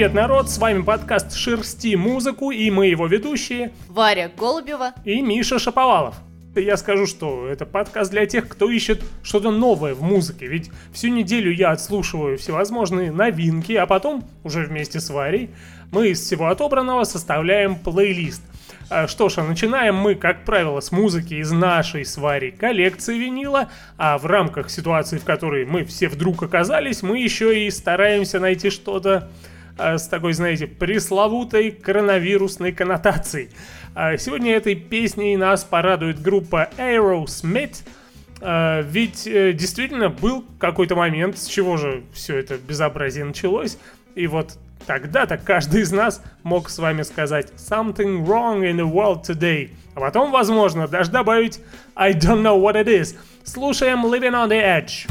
Привет, народ! С вами подкаст «Шерсти музыку» и мы его ведущие Варя Голубева и Миша Шаповалов. Я скажу, что это подкаст для тех, кто ищет что-то новое в музыке, ведь всю неделю я отслушиваю всевозможные новинки, а потом, уже вместе с Варей, мы из всего отобранного составляем плейлист. А, Что ж, а начинаем мы, как правило, с музыки из нашей с Варей коллекции винила, а в рамках ситуации, в которой мы все вдруг оказались, мы еще и стараемся найти что-то с такой, знаете, пресловутой коронавирусной коннотацией. А, Сегодня этой песней нас порадует группа Aerosmith, а, ведь э, действительно был какой-то момент, с чего же все это безобразие началось, и вот тогда-то каждый из нас мог с вами сказать «Something wrong in the world today», а потом, возможно, даже добавить «I don't know what it is». Слушаем «Living on the Edge».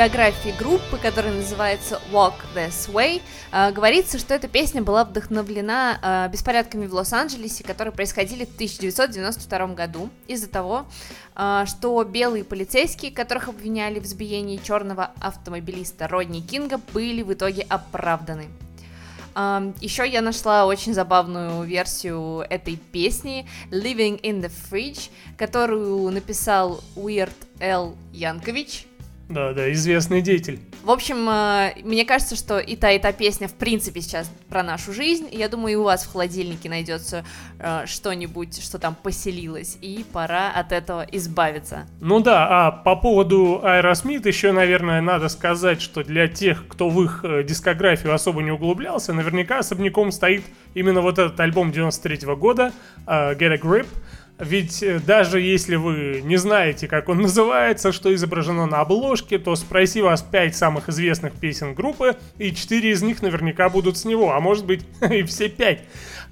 В автобиографии группы, которая называется Walk This Way, э, говорится, что эта песня была вдохновлена э, беспорядками в Лос-Анджелесе, которые происходили в 1992 году из-за того, э, что белые полицейские, которых обвиняли в избиении черного автомобилиста Родни Кинга, были в итоге оправданы. Еще я нашла очень забавную версию этой песни Living in the Fridge, которую написал Weird Al Yankovic. Да, да, известный деятель. В общем, э, мне кажется, что и та, и та песня, в принципе, сейчас про нашу жизнь. Я думаю, и у вас в холодильнике найдется э, что-нибудь, что там поселилось, и пора от этого избавиться. Ну да, а по поводу Аэросмит еще, наверное, надо сказать, что для тех, кто в их э, дискографию особо не углублялся, наверняка особняком стоит именно вот этот альбом 93 -го года Get a Grip, ведь э, даже если вы не знаете, как он называется, что изображено на обложке, то спроси вас 5 самых известных песен группы, и 4 из них наверняка будут с него, а может быть и все 5.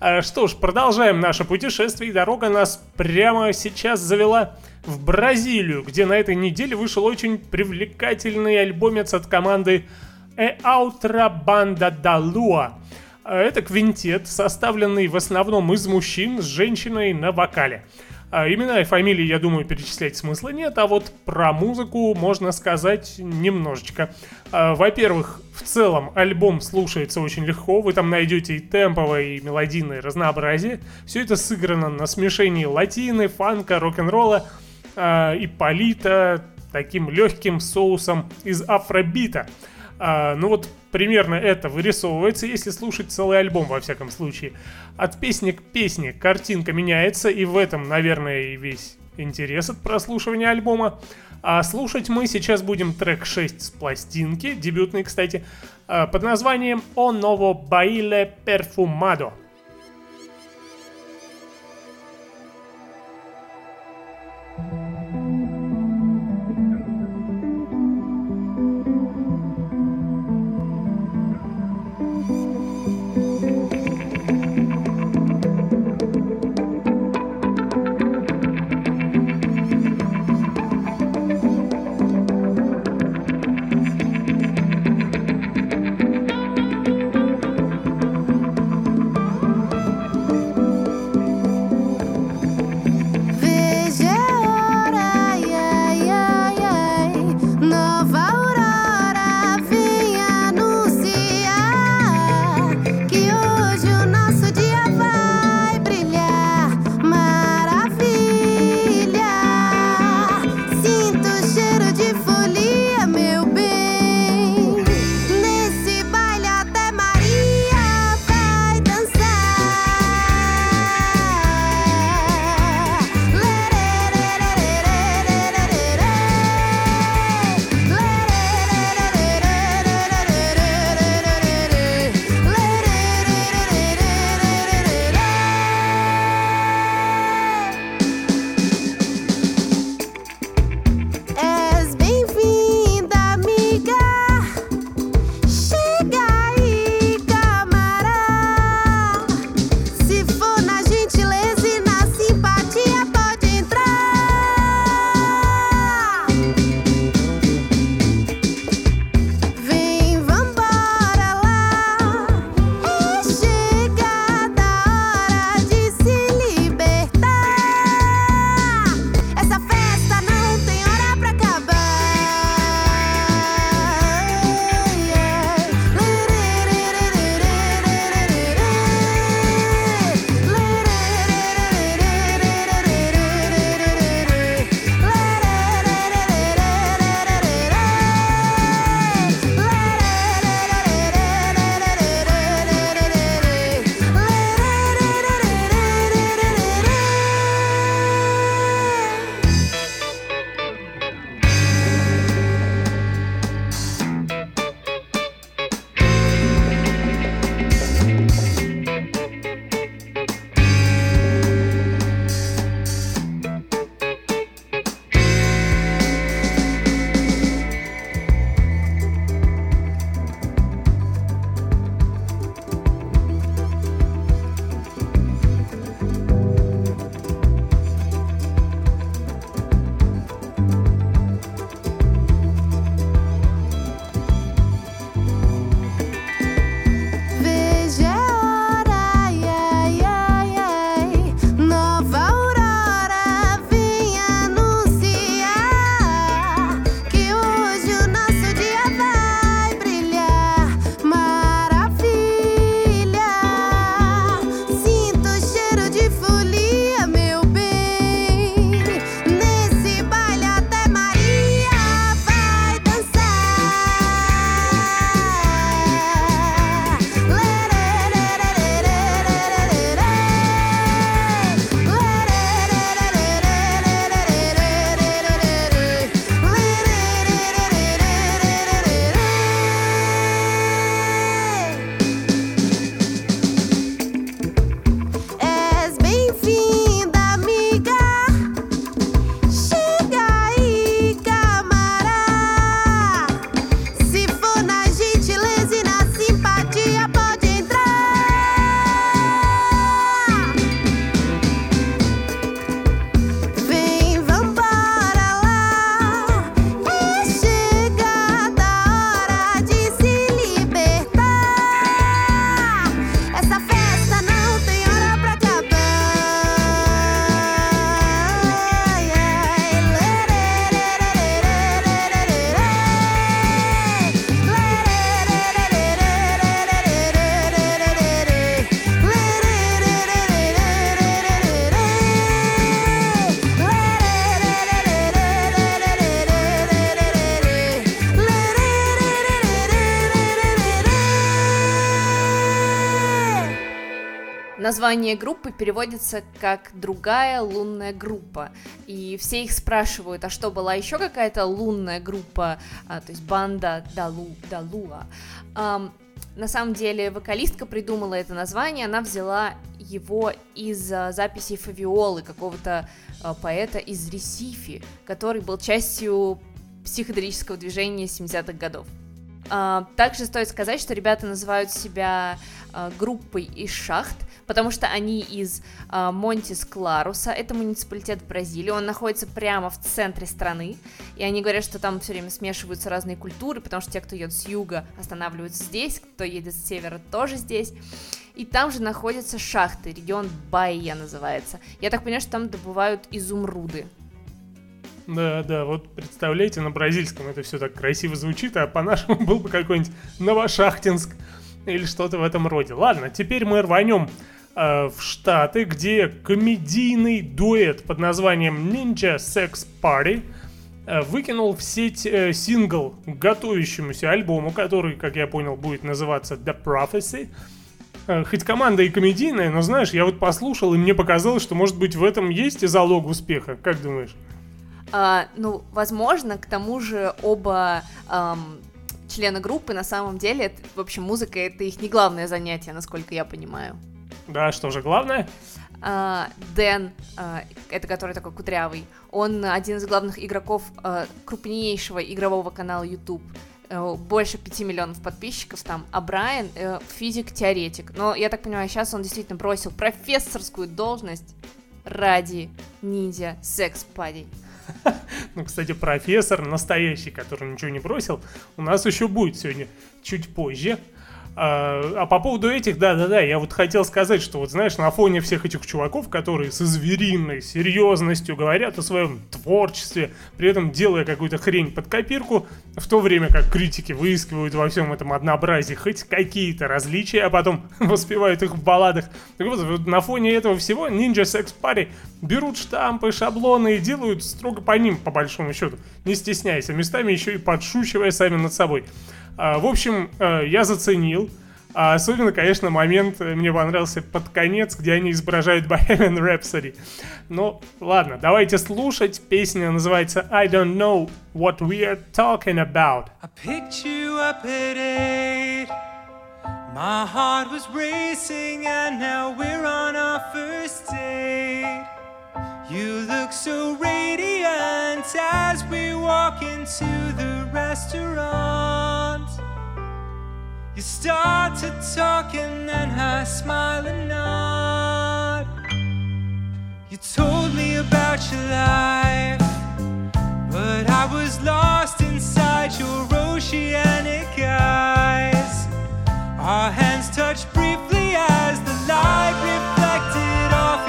А, что ж, продолжаем наше путешествие, и дорога нас прямо сейчас завела в Бразилию, где на этой неделе вышел очень привлекательный альбомец от команды Outra Banda da Lua. А это квинтет, составленный в основном из мужчин с женщиной на вокале. А имена и фамилии, я думаю, перечислять смысла нет, а вот про музыку можно сказать немножечко. А, во-первых, в целом альбом слушается очень легко, вы там найдете и темповое, и мелодийное разнообразие. Все это сыграно на смешении латины, фанка, рок-н-ролла а, и полита таким легким соусом из афробита. А, ну вот примерно это вырисовывается, если слушать целый альбом, во всяком случае. От песни к песне картинка меняется, и в этом, наверное, и весь интерес от прослушивания альбома. А слушать мы сейчас будем трек 6 с пластинки, дебютный, кстати, а, под названием «O Novo Baile Perfumado». Название группы переводится как «другая лунная группа». И все их спрашивают, а что, была еще какая-то лунная группа, а, то есть банда Далу, Далуа? А, на самом деле вокалистка придумала это название, она взяла его из а, записей Фавиолы, какого-то а, поэта из Ресифи, который был частью психоделического движения 70-х годов. А, также стоит сказать, что ребята называют себя группой из шахт, потому что они из а, Монтис-Кларуса, это муниципалитет Бразилии, он находится прямо в центре страны, и они говорят, что там все время смешиваются разные культуры, потому что те, кто едет с юга, останавливаются здесь, кто едет с севера, тоже здесь. И там же находятся шахты, регион Баия называется. Я так понимаю, что там добывают изумруды. Да, да, вот представляете, на бразильском это все так красиво звучит, а по-нашему был бы какой-нибудь Новошахтинск или что-то в этом роде. Ладно, теперь мы рванем э, в Штаты, где комедийный дуэт под названием Ninja Sex Party э, выкинул в сеть э, сингл к готовящемуся альбому, который, как я понял, будет называться The Prophecy. Э, хоть команда и комедийная, но знаешь, я вот послушал, и мне показалось, что, может быть, в этом есть и залог успеха. Как думаешь? А, ну, возможно, к тому же оба эм, члена группы на самом деле, это, в общем, музыка это их не главное занятие, насколько я понимаю. Да, что же главное? А, Дэн, а, это который такой кудрявый, он один из главных игроков а, крупнейшего игрового канала YouTube э, больше 5 миллионов подписчиков там, а Брайан э, физик-теоретик. Но я так понимаю, сейчас он действительно бросил профессорскую должность ради ниндзя секс-падей. Ну, кстати, профессор настоящий, который ничего не бросил, у нас еще будет сегодня чуть позже. А, а по поводу этих, да-да-да, я вот хотел сказать, что вот знаешь, на фоне всех этих чуваков, которые со звериной серьезностью говорят о своем творчестве, при этом делая какую-то хрень под копирку, в то время как критики выискивают во всем этом однообразии хоть какие-то различия, а потом воспевают их в балладах. Так вот, вот на фоне этого всего Ninja Sex Party берут штампы, шаблоны и делают строго по ним, по большому счету, не стесняясь, а местами еще и подшучивая сами над собой. А, в общем, э, я заценил. А особенно, конечно, момент э, мне понравился под конец, где они изображают Bohemian Rhapsody. Ну, ладно, давайте слушать. Песня называется I Don't Know What We're Talking About. I picked you up at eight. My heart was racing, and now we're on our first date. You look so radiant as we walk into the restaurant. You started talking, and I smile and nod. You told me about your life, but I was lost inside your oceanic eyes. Our hands touched briefly as the light reflected off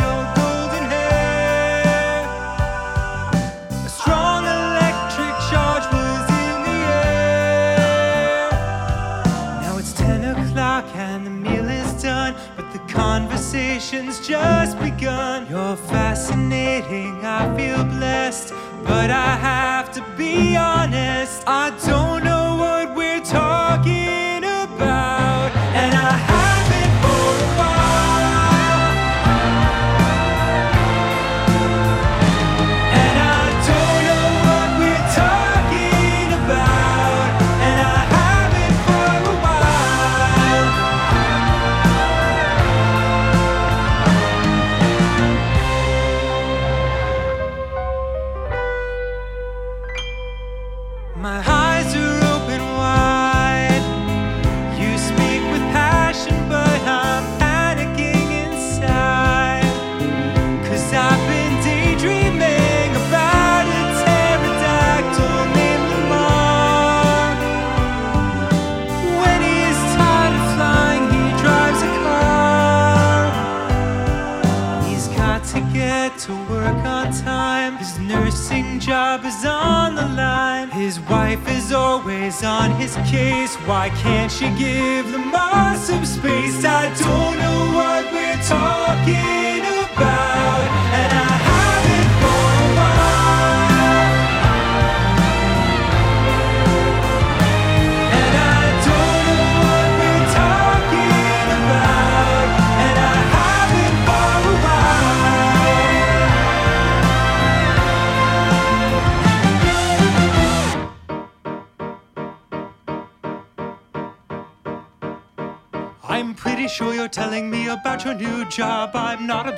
conversation's just begun. You're fascinating, I feel blessed, but I have to be honest. I don't know what we're talking she gives.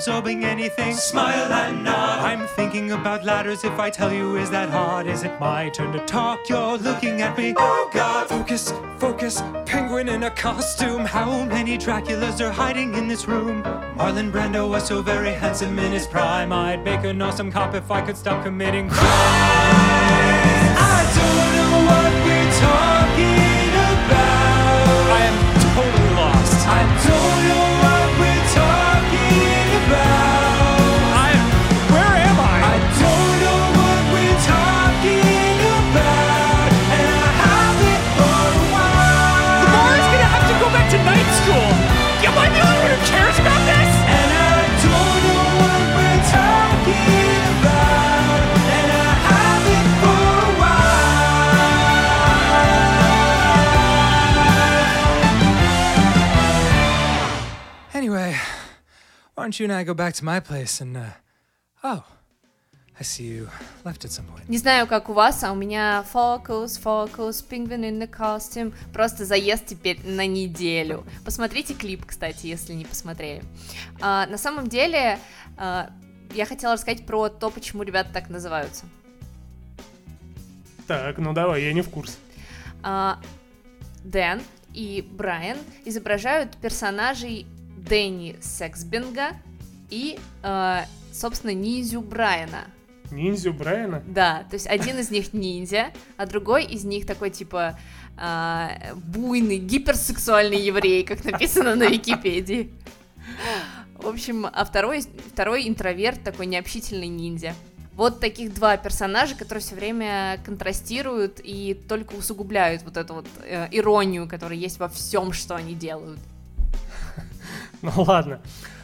Absorbing anything. Smile and nod. I'm thinking about ladders. If I tell you, is that hard? Is it my turn to talk? You're looking at me. Oh God, focus, focus. Penguin in a costume. How many Draculas are hiding in this room? Marlon Brando was so very handsome in his prime. I'd make an awesome cop if I could stop committing crimes. I don't know what we're talking you and I go back to my place and, uh, oh, I see you left at some point. Не знаю, как у вас, а у меня Focus, Focus, Penguin in the Costume. Просто заезд теперь на неделю. Посмотрите клип, кстати, если не посмотрели. А, на самом деле, а, я хотела рассказать про то, почему ребята так называются. Так, ну давай, я не в курсе. А, Дэн и Брайан изображают персонажей Дэнни Сексбинга и, а, собственно, ниндзю Брайана. Ниндзю Брайана? Да, то есть один из них ниндзя, а другой из них такой типа а, буйный, гиперсексуальный еврей, как написано на Википедии. В общем, а второй, второй интроверт, такой необщительный ниндзя. Вот таких два персонажа, которые все время контрастируют и только усугубляют вот эту вот э, иронию, которая есть во всем, что они делают. Ну ладно.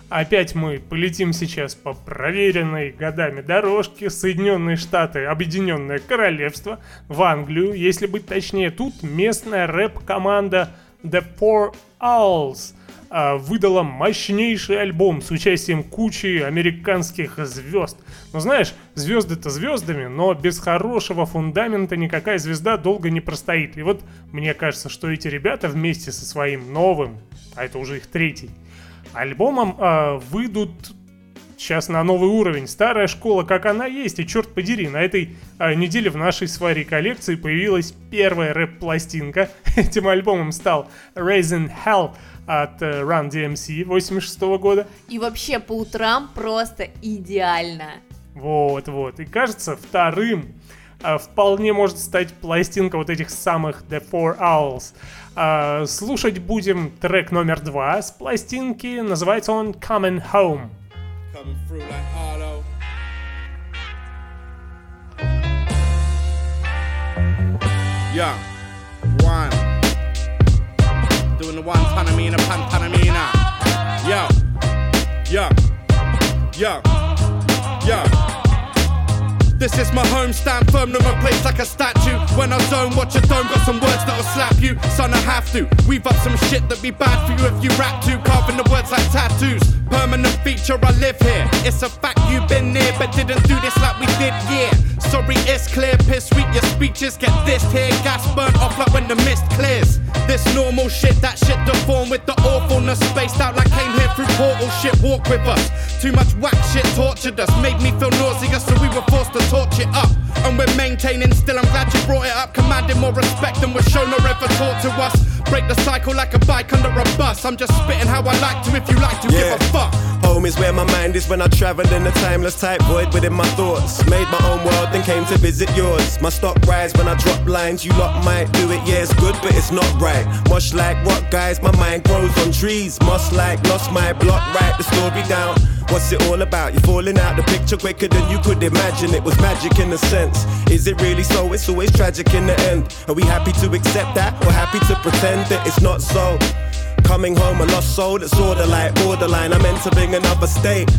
Опять мы полетим сейчас по проверенной годами дорожке Соединенные Штаты, Объединенное Королевство, в Англию, если быть точнее, тут местная рэп-команда The Four Owls а, выдала мощнейший альбом с участием кучи американских звезд. Ну знаешь, звезды-то звездами, но без хорошего фундамента никакая звезда долго не простоит. И вот мне кажется, что эти ребята вместе со своим новым, а это уже их третий, альбомом э, выйдут сейчас на новый уровень. Старая школа, как она есть, и черт подери, на этой э, неделе в нашей с Варей коллекции появилась первая рэп-пластинка. Этим альбомом стал Raising Hell от э, Run DMC 86 года. И вообще по утрам просто идеально. Вот, вот. И кажется, вторым вполне может стать пластинка вот этих самых The Four Owls. Э, слушать будем трек номер два с пластинки. Называется он Coming Home. Doing the one panamina, pan panamina. Yo, yo, yo, yo. This is my home, stand firm, no my place like a statue. When I zone, watch a dome, got some words that'll slap you. Son, I have to. We've up some shit that be bad for you if you rap to. Carving the words like tattoos. Permanent feature, I live here. It's a fact you've been near, but didn't do this like we did, yeah. Sorry, it's clear, piss sweet, your speeches get this here. Gas burnt off like when the mist clears. This normal shit, that shit deformed with the awfulness. Spaced out like came here through portal shit, walk with us. Too much whack shit tortured us, made me feel nauseous, so we were forced to torch it up. And we're maintaining still, I'm glad you brought it up. Commanding more respect than was shown or ever taught to us. Break the cycle like a bike under a bus. I'm just spitting how I like to if you like to Yeah. give a fuck. Home is where my mind is when I travel in a timeless type void within my thoughts. Made my own world, then came to visit yours. My stock rise when I drop lines. You lot might do it, yeah, it's good, but it's not right. Much like what guys, my mind grows on trees. Must like lost my block, write the story down. What's it all about? You're falling out the picture quicker than you could imagine. It was magic in a sense. Is it really so? It's always tragic in the end. Are we happy to accept that or happy to pretend that it's not so? Coming home, a lost soul that's order like borderline. I'm entering another state.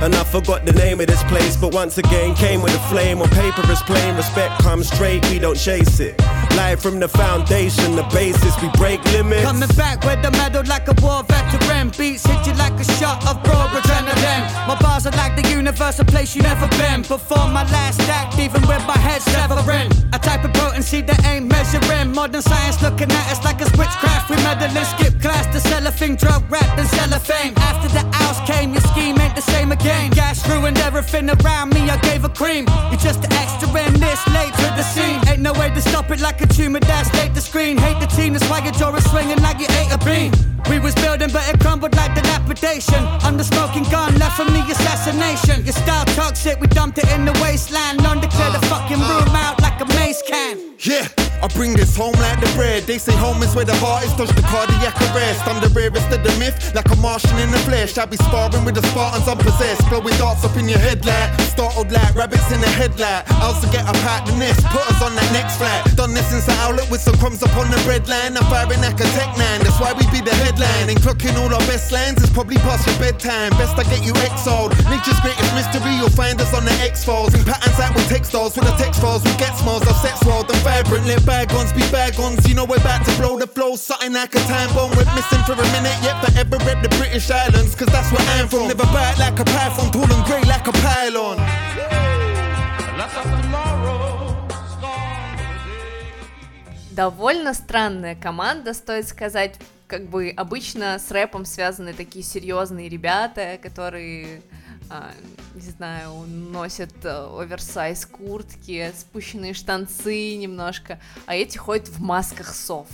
And I forgot the name of this place, but once again came with a flame. On paper is plain, respect comes straight, we don't chase it. Live from the foundation, the basis, we break limits. Coming back with the medal like a war veteran. Beats hit you like a shot of raw adrenaline. My bars are like the universe, a place you never been. Before my last act, even with my head severing. A type of potency that ain't measuring. Modern science looking at us like it's witchcraft. We meddling, skip class to to sell a thing, drug wrapped and cellophane. After the house came, your scheme ain't the same again. Gas ruined everything around me, I gave a cream. You're just an extra in this, late to the scene. Ain't no way to stop it like a tumor that's late the screen. Hate the team, that's why your jaw is swinging like you ate a bean. We was building, but it crumbled like dilapidation. I'm the smoking gun, left from the assassination. Your style toxic, we dumped it in the wasteland. None clear the fucking room out like a mace can. Yeah, I bring this home like the bread. They say home is where the heart is, dodge the cardiac arrest. I'm the rarest of the myth, like a Martian in the flesh. I be sparring with the Spartans I'm possessed. blowing darts up in your head like startled like rabbits in the headlight. I also get a pack the nest, put us on that next flight. Done this since the outlet with some crumbs up on the bread line. I'm firing like a tech nine, that's why we be the headline. And clocking all our best lines is probably past your bedtime. Best I get you exiled. Nature's greatest mystery, you'll find us on the X Files. In patterns that with textiles, with the text files, we get smiles of sex wild and vibrant. Let bygones be bygones. You know we're about to blow the flow, something like a time bomb. We're missing for a minute, yet forever rep the British Islands, cause that's where I'm from. Never bite like a python, tall and grey like a pylon. Довольно странная команда, стоит сказать. Как бы обычно с рэпом связаны такие серьезные ребята, которые, а, не знаю, носят э, оверсайз куртки, спущенные штанцы немножко, а эти ходят в масках сов.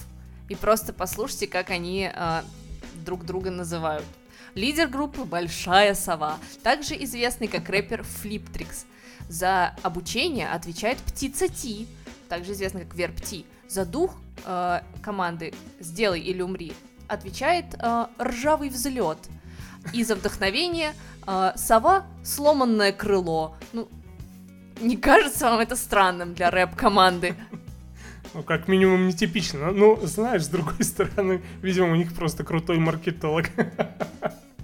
И просто послушайте, как они а, друг друга называют. Лидер группы Большая Сова, также известный как рэпер Флиптрикс. За обучение отвечает Птица Ти, также известный как Верб Ти. За дух э, команды «Сделай или умри» отвечает э, «Ржавый взлет». И за вдохновение э, «Сова сломанное крыло». Ну, не кажется вам это странным для рэп-команды? Ну, как минимум, нетипично. Ну, знаешь, с другой стороны, видимо, у них просто крутой маркетолог.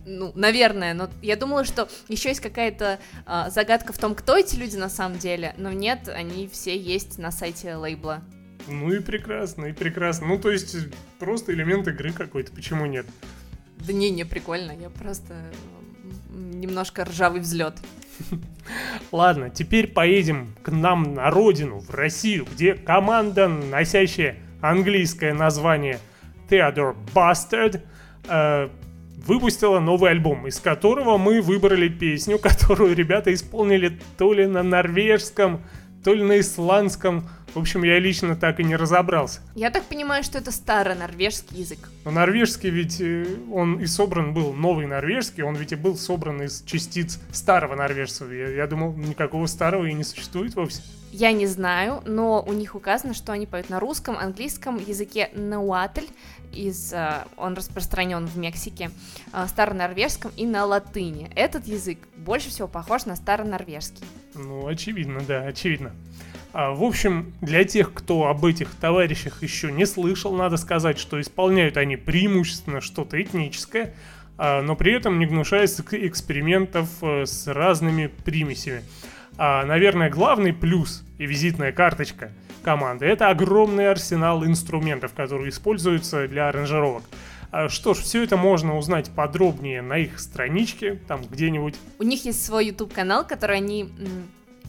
Ну, наверное, но я думала, что еще есть какая-то а, загадка в том, кто эти люди на самом деле, но нет, они все есть на сайте лейбла. Ну и прекрасно, и прекрасно. Ну, то есть, просто элемент игры какой-то, почему нет? Да не, не прикольно, я просто немножко ржавый взлет. Ладно, теперь поедем к нам на родину, в Россию, где команда, носящая английское название Theodore Bastard, э, выпустила новый альбом, из которого мы выбрали песню, которую ребята исполнили то ли на норвежском, то ли на исландском. В общем, я лично так и не разобрался. Я так понимаю, что это старо-норвежский язык. Но норвежский ведь, э, он и собран был, новый норвежский, он ведь и был собран из частиц старого норвежского. Я, я думал, никакого старого и не существует вовсе. Я не знаю, но у них указано, что они поют на русском, английском языке науатль, из, э, он распространен в Мексике, э, старонорвежском и на латыни. Этот язык больше всего похож на старонорвежский. Ну, очевидно, да, очевидно. А, в общем, для тех, кто об этих товарищах еще не слышал, надо сказать, что исполняют они преимущественно что-то этническое, а, но при этом не гнушаясь экспериментов э, с разными примесями. А, наверное, главный плюс и визитная карточка команды – это огромный арсенал инструментов, которые используются для аранжировок. Что ж, все это можно узнать подробнее на их страничке, там где-нибудь У них есть свой YouTube-канал, который они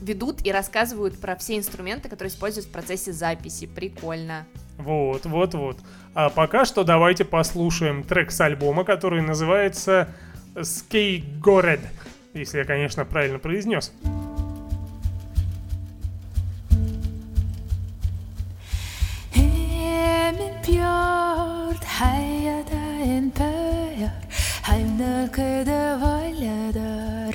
ведут и рассказывают про все инструменты, которые используют в процессе записи. Прикольно. Вот, вот, вот. А пока что давайте послушаем трек с альбома, который называется Skegorred, если я, конечно, правильно произнес. Voljede rám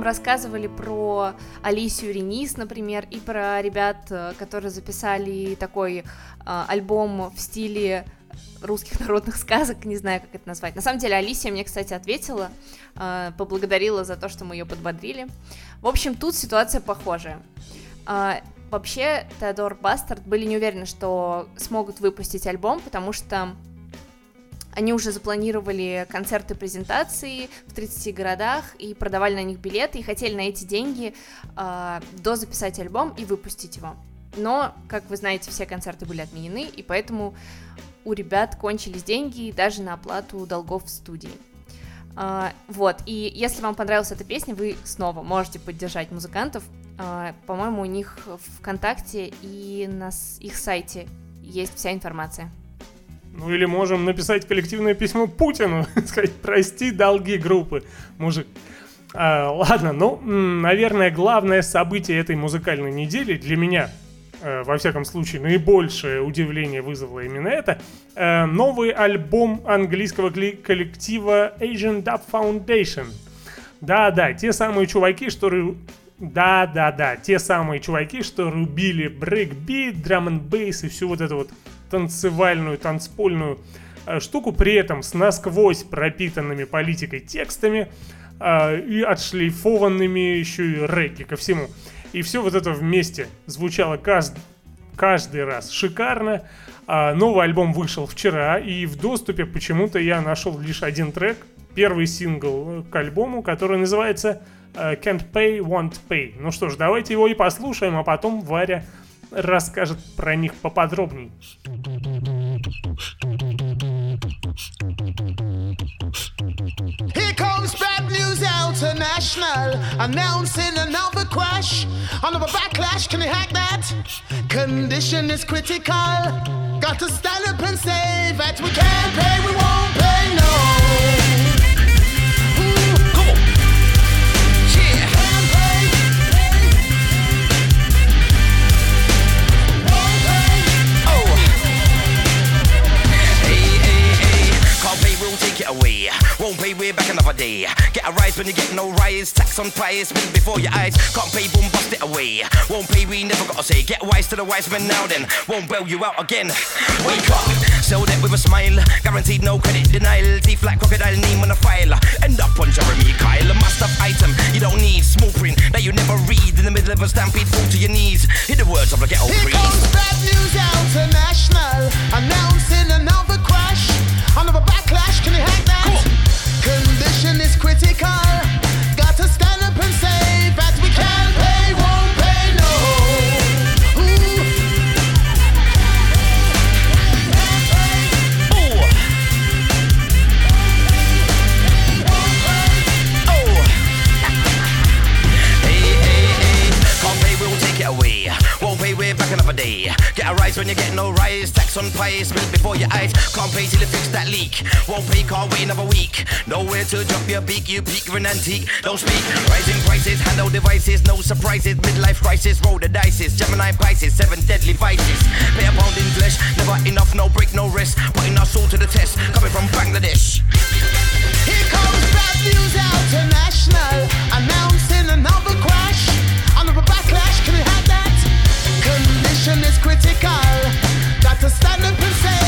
вам рассказывали про Алисию Ренис, например, и про ребят, э, которые записали такой э, альбом в стиле русских народных сказок, не знаю, как это назвать. На самом деле, Алисия мне, кстати, ответила, э, поблагодарила за то, что мы ее подбодрили. В общем, тут ситуация похожая. А, вообще, Теодор Бастард были не уверены, что смогут выпустить альбом, потому что они уже запланировали концерты презентации в 30 городах и продавали на них билеты и хотели на эти деньги э, дозаписать альбом и выпустить его. Но, как вы знаете, все концерты были отменены, и поэтому у ребят кончились деньги даже на оплату долгов в студии. А, вот, и если вам понравилась эта песня, вы снова можете поддержать музыкантов. А, по-моему, у них ВКонтакте и на их сайте есть вся информация. Ну или можем написать коллективное письмо Путину, сказать, прости долги группы, мужик. А, ладно, ну, наверное, главное событие этой музыкальной недели для меня, э, во всяком случае, наибольшее удивление вызвало именно это, э, новый альбом английского коллектива Asian Dub Foundation. Да-да, те самые чуваки, что... ру- Да-да-да, те самые чуваки, что рубили брейкбит, драм н бейс и всю вот эту вот танцевальную, танцпольную э, штуку, при этом с насквозь пропитанными политикой текстами э, и отшлифованными еще и регги ко всему. И все вот это вместе звучало кажд- каждый раз шикарно. А, новый альбом вышел вчера, и в доступе почему-то я нашел лишь один трек, первый сингл э, к альбому, который называется э, Can't Pay, Won't Pay. Ну что ж, давайте его и послушаем, а потом Варя расскажет про них поподробней. Here comes Bad News International announcing another crash. Another backlash, can you hack that? Condition is critical. Got to stand up and say that we can't pay, we won't pay, no. Can't take it away. Won't pay, we're back another day. Get a rise when you get no rise. Tax on price, spin before your eyes. Can't pay, boom, bust it away. Won't pay, we never gotta say. Get wise to the wise men now then. Won't bail you out again. Wake up, sell that with a smile. Guaranteed no credit denial. Teeth like crocodile, name on a file. End up on Jeremy Kyle. A must have item you don't need. Small print that you never read. In the middle of a stampede, fall to your knees. Hear the words of the ghetto Here comes Bad News International On price, before your eyes. Can't pay till you fix that leak. Won't pay, can't wait another week. Nowhere to drop your beak, you peak, an antique. Don't speak. Rising prices, handle devices, no surprises. Midlife crisis, roll the dices. Gemini Pisces, seven deadly vices. Pay a pound in flesh, never enough, no break, no rest. Putting our soul to the test, coming from Bangladesh. Here comes Bad News International understand and present.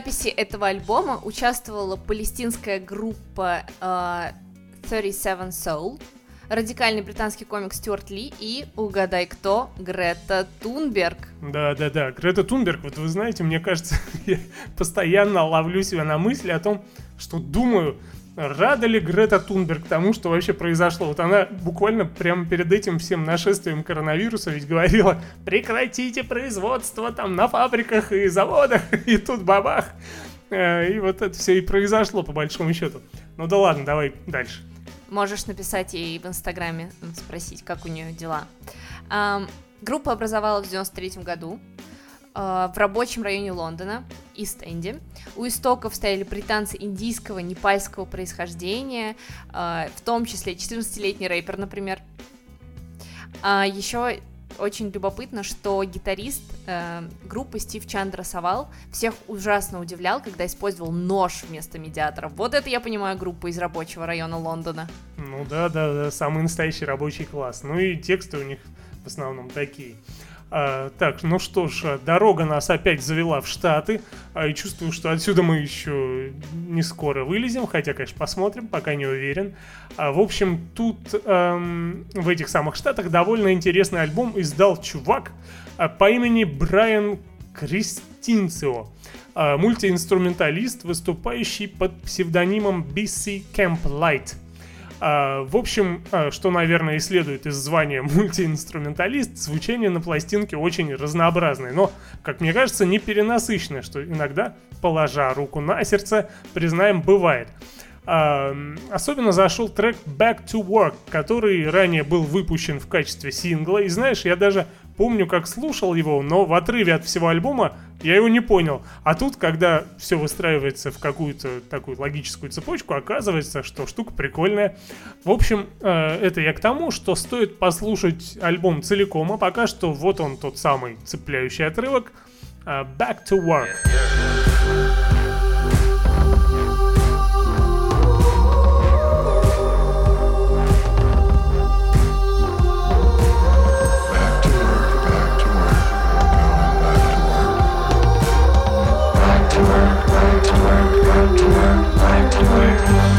Записи этого альбома участвовала палестинская группа э, 37 Soul, радикальный британский комик Стюарт Ли и, угадай кто, Грета Тунберг. Да-да-да, Грета Тунберг, вот вы знаете, мне кажется, я постоянно ловлю себя на мысли о том, что думаю, рада ли Грета Тунберг тому, что вообще произошло. Вот она буквально прямо перед этим всем нашествием коронавируса ведь говорила, прекратите производство там на фабриках и заводах, и тут бабах. Э, И вот это все и произошло, по большому счету. Ну да ладно, давай дальше. Можешь написать ей в Инстаграме, спросить, как у нее дела. Ам, группа образовалась в 93 году в рабочем районе Лондона, Ист-Энди. У истоков стояли британцы индийского, непальского происхождения, а, в том числе 14-летний рэпер, например. А, еще очень любопытно, что гитарист э, группы Стив Чандра Савал всех ужасно удивлял, когда использовал нож вместо медиатора. Вот это я понимаю группу из рабочего района Лондона. Ну да, да, да, самый настоящий рабочий класс. Ну и тексты у них в основном такие. А, так, ну что ж, дорога нас опять завела в Штаты, а, и чувствую, что отсюда мы еще не скоро вылезем, хотя, конечно, посмотрим, пока не уверен. А, в общем, тут эм, в этих самых Штатах довольно интересный альбом издал чувак а, по имени Брайан Кристинцио, а, мультиинструменталист, выступающий под псевдонимом BC Camp Light. А, в общем, а, что, наверное, и следует из звания мультиинструменталист, звучание на пластинке очень разнообразное, но, как мне кажется, не перенасыщенное, что иногда, положа руку на сердце, признаем, бывает. А, особенно зашел трек Back to Work, который ранее был выпущен в качестве сингла. И знаешь, я даже помню, как слушал его, но в отрыве от всего альбома я его не понял. А тут, когда все выстраивается в какую-то такую логическую цепочку, оказывается, что штука прикольная. В общем, э, это я к тому, что стоит послушать альбом целиком, а пока что вот он тот самый цепляющий отрывок э, Back to Work. everywhere.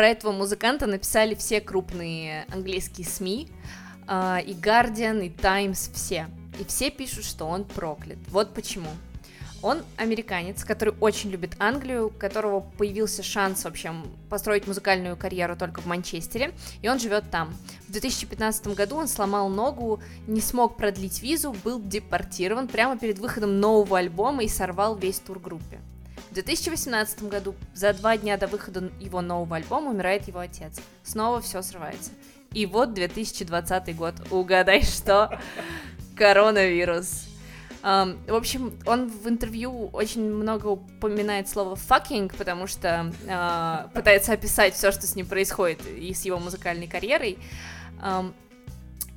Про этого музыканта написали все крупные английские СМИ, а, и Guardian, и Times, все. И все пишут, что он проклят. Вот почему. Он американец, который очень любит Англию, у которого появился шанс вообще построить музыкальную карьеру только в Манчестере, и он живет там. В 2015 году он сломал ногу, не смог продлить визу, был депортирован прямо перед выходом нового альбома и сорвал весь тур группе. В 2018 году, за два дня до выхода его нового альбома, умирает его отец. Снова все срывается. И вот 2020 год. Угадай, что? Коронавирус. Um, в общем, он в интервью очень много упоминает слово fucking, потому что uh, пытается описать все, что с ним происходит и с его музыкальной карьерой. Um,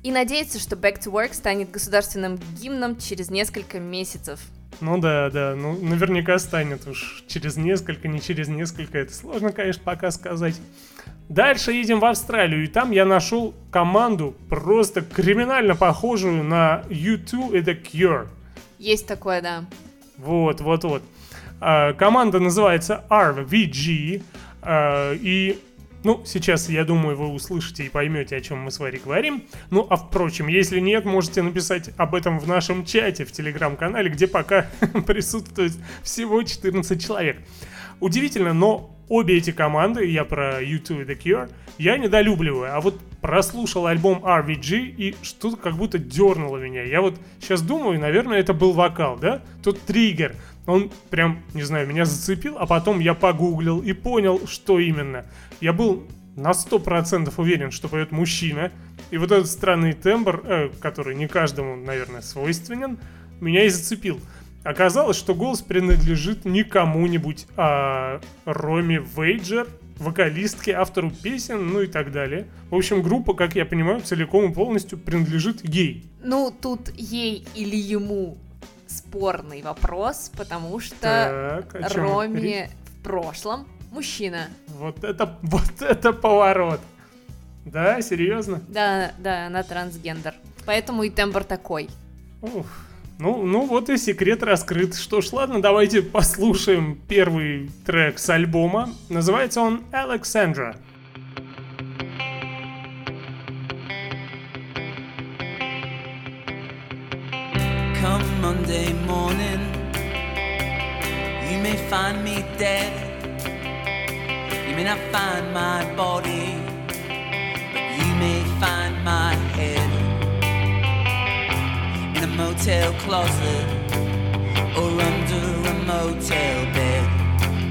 и надеется, что Back to Work станет государственным гимном через несколько месяцев. Ну да, да, ну наверняка станет уж через несколько, не через несколько, это сложно, конечно, пока сказать. Дальше едем в Австралию, и там я нашел команду просто криминально похожую на U2 и The Cure. Есть такое, да. Вот, вот, вот. А, команда называется RVG, а, и ну, сейчас, я думаю, вы услышите и поймете, о чем мы с Варей говорим. Ну, а впрочем, если нет, можете написать об этом в нашем чате в телеграм-канале, где пока присутствует всего 14 человек. Удивительно, но обе эти команды, я про U2 и The Cure, я недолюбливаю. А вот прослушал альбом RVG и что-то как будто дернуло меня. Я вот сейчас думаю, наверное, это был вокал, да? Тут триггер. Он прям, не знаю, меня зацепил, а потом я погуглил и понял, что именно. Я был на 100% уверен, что поет мужчина. И вот этот странный тембр, э, который не каждому, наверное, свойственен, меня и зацепил. Оказалось, что голос принадлежит не кому-нибудь, а Роме Вейджер, вокалистке, автору песен, ну и так далее. В общем, группа, как я понимаю, целиком и полностью принадлежит ей. Ну, тут ей или ему спорный вопрос, потому что Так, Роми в прошлом мужчина. Вот это, вот это поворот. Да, серьезно? Да, да, она трансгендер. Поэтому и тембр такой. Ух. Ну, ну вот и секрет раскрыт. Что ж, ладно, давайте послушаем первый трек с альбома. Называется он Alexandra. Monday morning, you may find me dead. You may not find my body, but you may find my head in a motel closet or under a motel bed.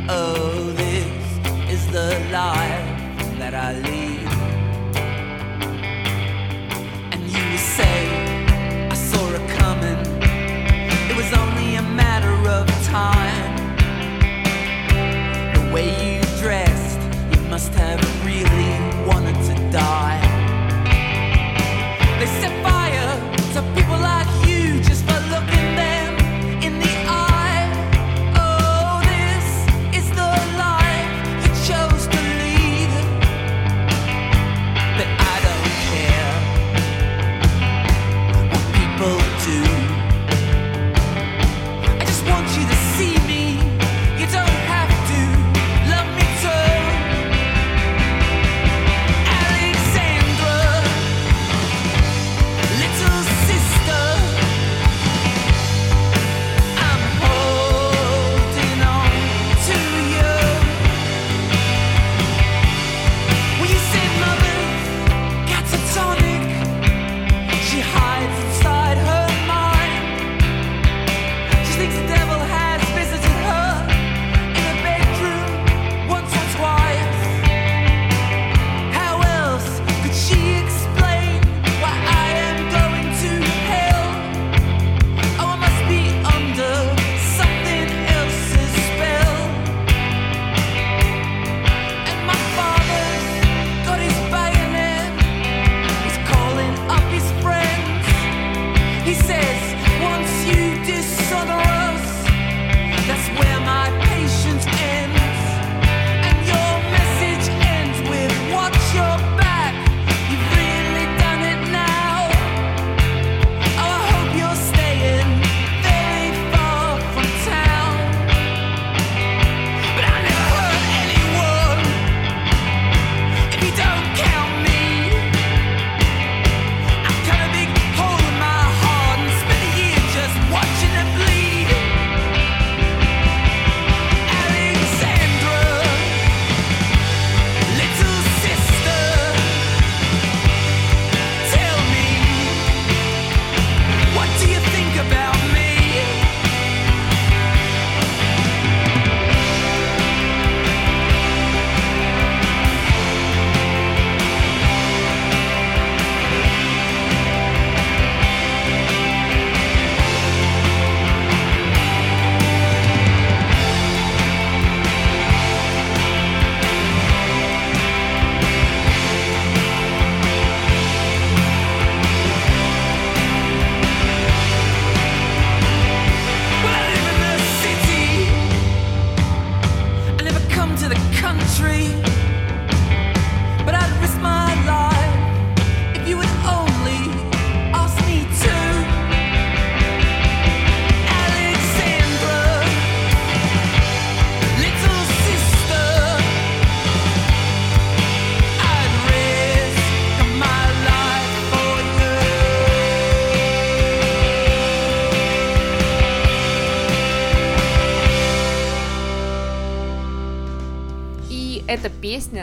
Oh, this is the life that I lead. Time. The way you dressed, you must have really wanted to die. They fire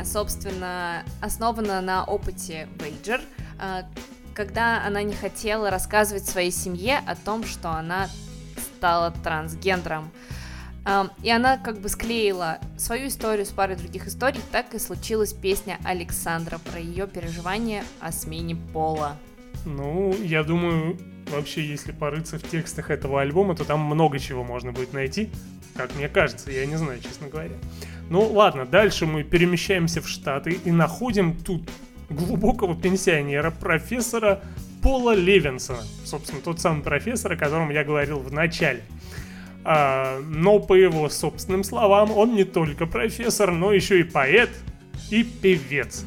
собственно, основана на опыте Бейджер, а, когда она не хотела рассказывать своей семье о том, что она стала трансгендером. Um, и она как бы склеила свою историю с парой других историй, так и случилась песня Александра про ее переживания о смене пола. Ну, я думаю, вообще, если порыться в текстах этого альбома, то там много чего можно будет найти, как мне кажется, я не знаю, честно говоря. Ну ладно, дальше мы перемещаемся в Штаты и находим тут глубокого пенсионера, профессора Пола Левинсона. Собственно, тот самый профессор, о котором я говорил в начале. А, но по его собственным словам, он не только профессор, но еще и поэт и певец.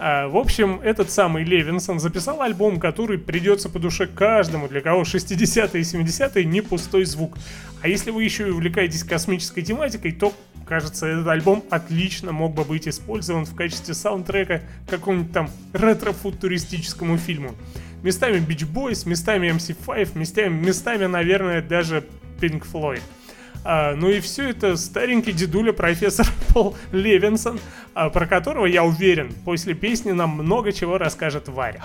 А, в общем, этот самый Левинсон записал альбом, который придется по душе каждому, для кого 60-е и 70-е не пустой звук. А если вы еще и увлекаетесь космической тематикой, то, кажется, этот альбом отлично мог бы быть использован в качестве саундтрека какому-нибудь там ретро-футуристическому фильму. Местами Beach Boys, местами MC5, местами, местами, наверное, даже Pink Floyd. А, ну и все это старенький дедуля профессор Пол Левинсон, а, про которого, я уверен, после песни нам много чего расскажет Варя.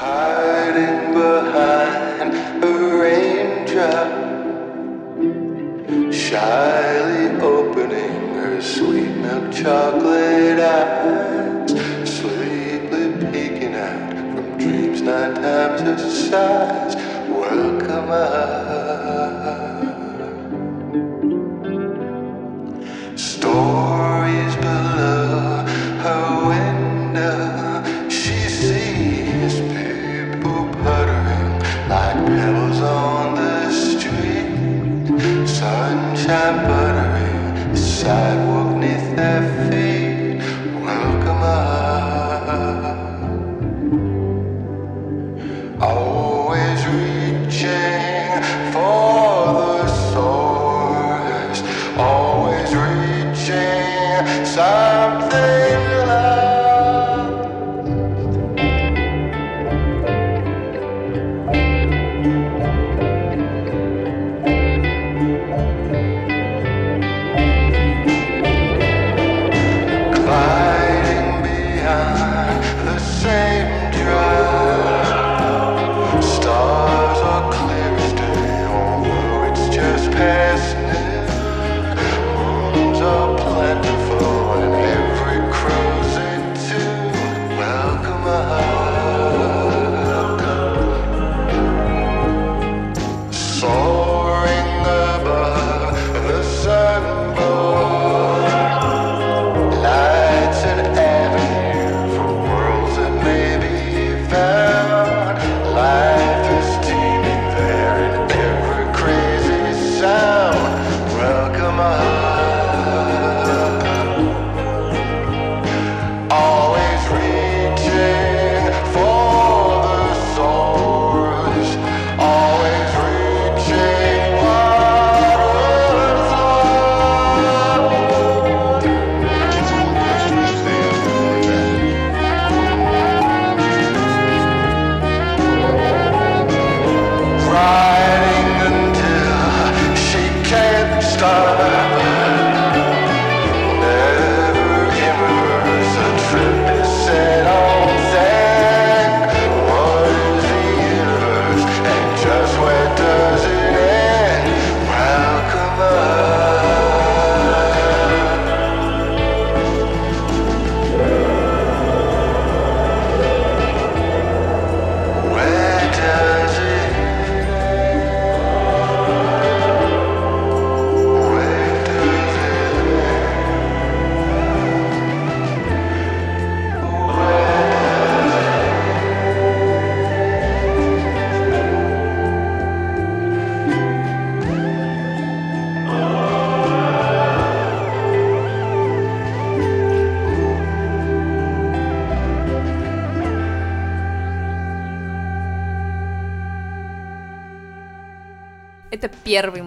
Shyly opening her sweet milk chocolate eyes, sleepily peeking out from dreams nine times her size. Welcome up.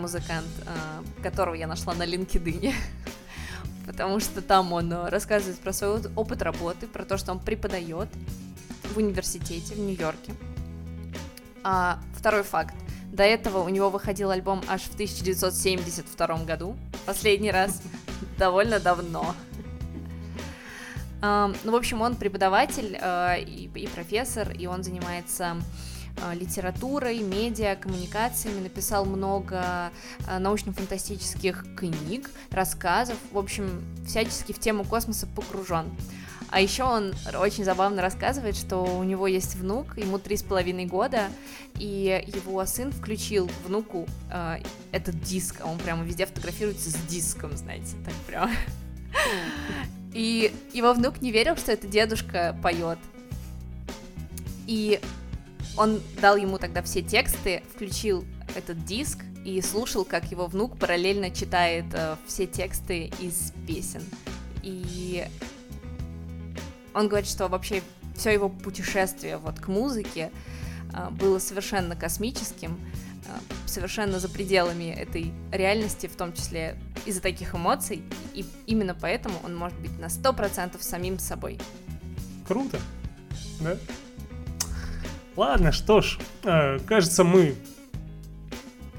Музыкант, а, которого я нашла на LinkedIn. Потому что там он а, рассказывает про свой опыт работы, про то, что он преподает в университете в Нью-Йорке. А второй факт. До этого у него выходил альбом аж в 1972 году. Последний раз довольно давно. Ну, в общем, он преподаватель э, и, профессор, и он занимается литературой, медиа, коммуникациями, написал много э, научно-фантастических книг, рассказов, в общем, всячески в тему космоса погружен. А еще он очень забавно рассказывает, что у него есть внук, ему три с половиной года, и его сын включил внуку э, этот диск, а он прямо везде фотографируется с диском, знаете, так прям. И его внук не верил, что это дедушка поет. И он дал ему тогда все тексты, включил этот диск и слушал, как его внук параллельно читает э, все тексты из песен. И он говорит, что вообще все его путешествие вот к музыке э, было совершенно космическим, э, совершенно за пределами этой реальности, в том числе из-за таких эмоций, и именно поэтому он может быть на 100% самим собой. Круто, да? Ладно, что ж, э, кажется, мы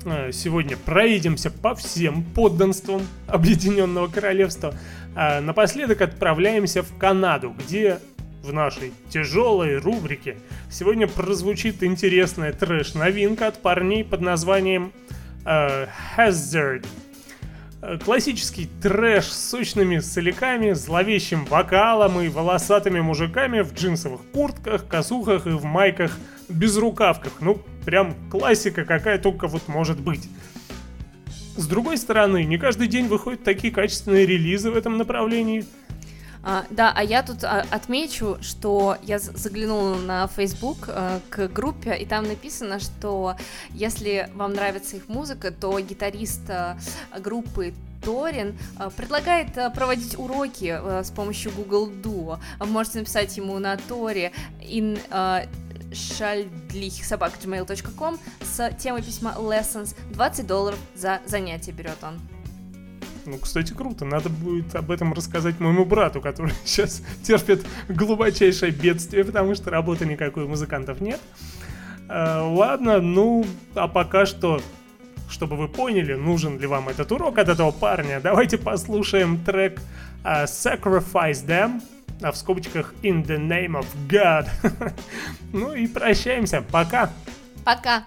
э, сегодня проедемся по всем подданствам Объединенного Королевства. А напоследок отправляемся в Канаду, где в нашей тяжелой рубрике сегодня прозвучит интересная трэш-новинка от парней под названием э, Hazard. Э, Классический трэш с сочными соляками, зловещим вокалом и волосатыми мужиками в джинсовых куртках, косухах и в майках без рукавках. Ну, прям классика какая только вот может быть. С другой стороны, не каждый день выходят такие качественные релизы в этом направлении. А, да, а я тут а, отмечу, что я заглянула на Facebook э, к группе, и там написано, что если вам нравится их музыка, то гитарист э, группы Торин э, предлагает проводить уроки с помощью Google Duo. Вы можете написать ему на Торе in шальдлих.собак.gmail.com с темой письма Lessons 20 долларов за занятие берет он. Ну, кстати, круто. Надо будет об этом рассказать моему брату, который сейчас терпит глубочайшее бедствие, потому что работы никакой у музыкантов нет. Э, ладно, ну, а пока что, чтобы вы поняли, нужен ли вам этот урок от этого парня, давайте послушаем трек э, Sacrifice Them, а в скобочках In the Name of God. ну и прощаемся. Пока. Пока!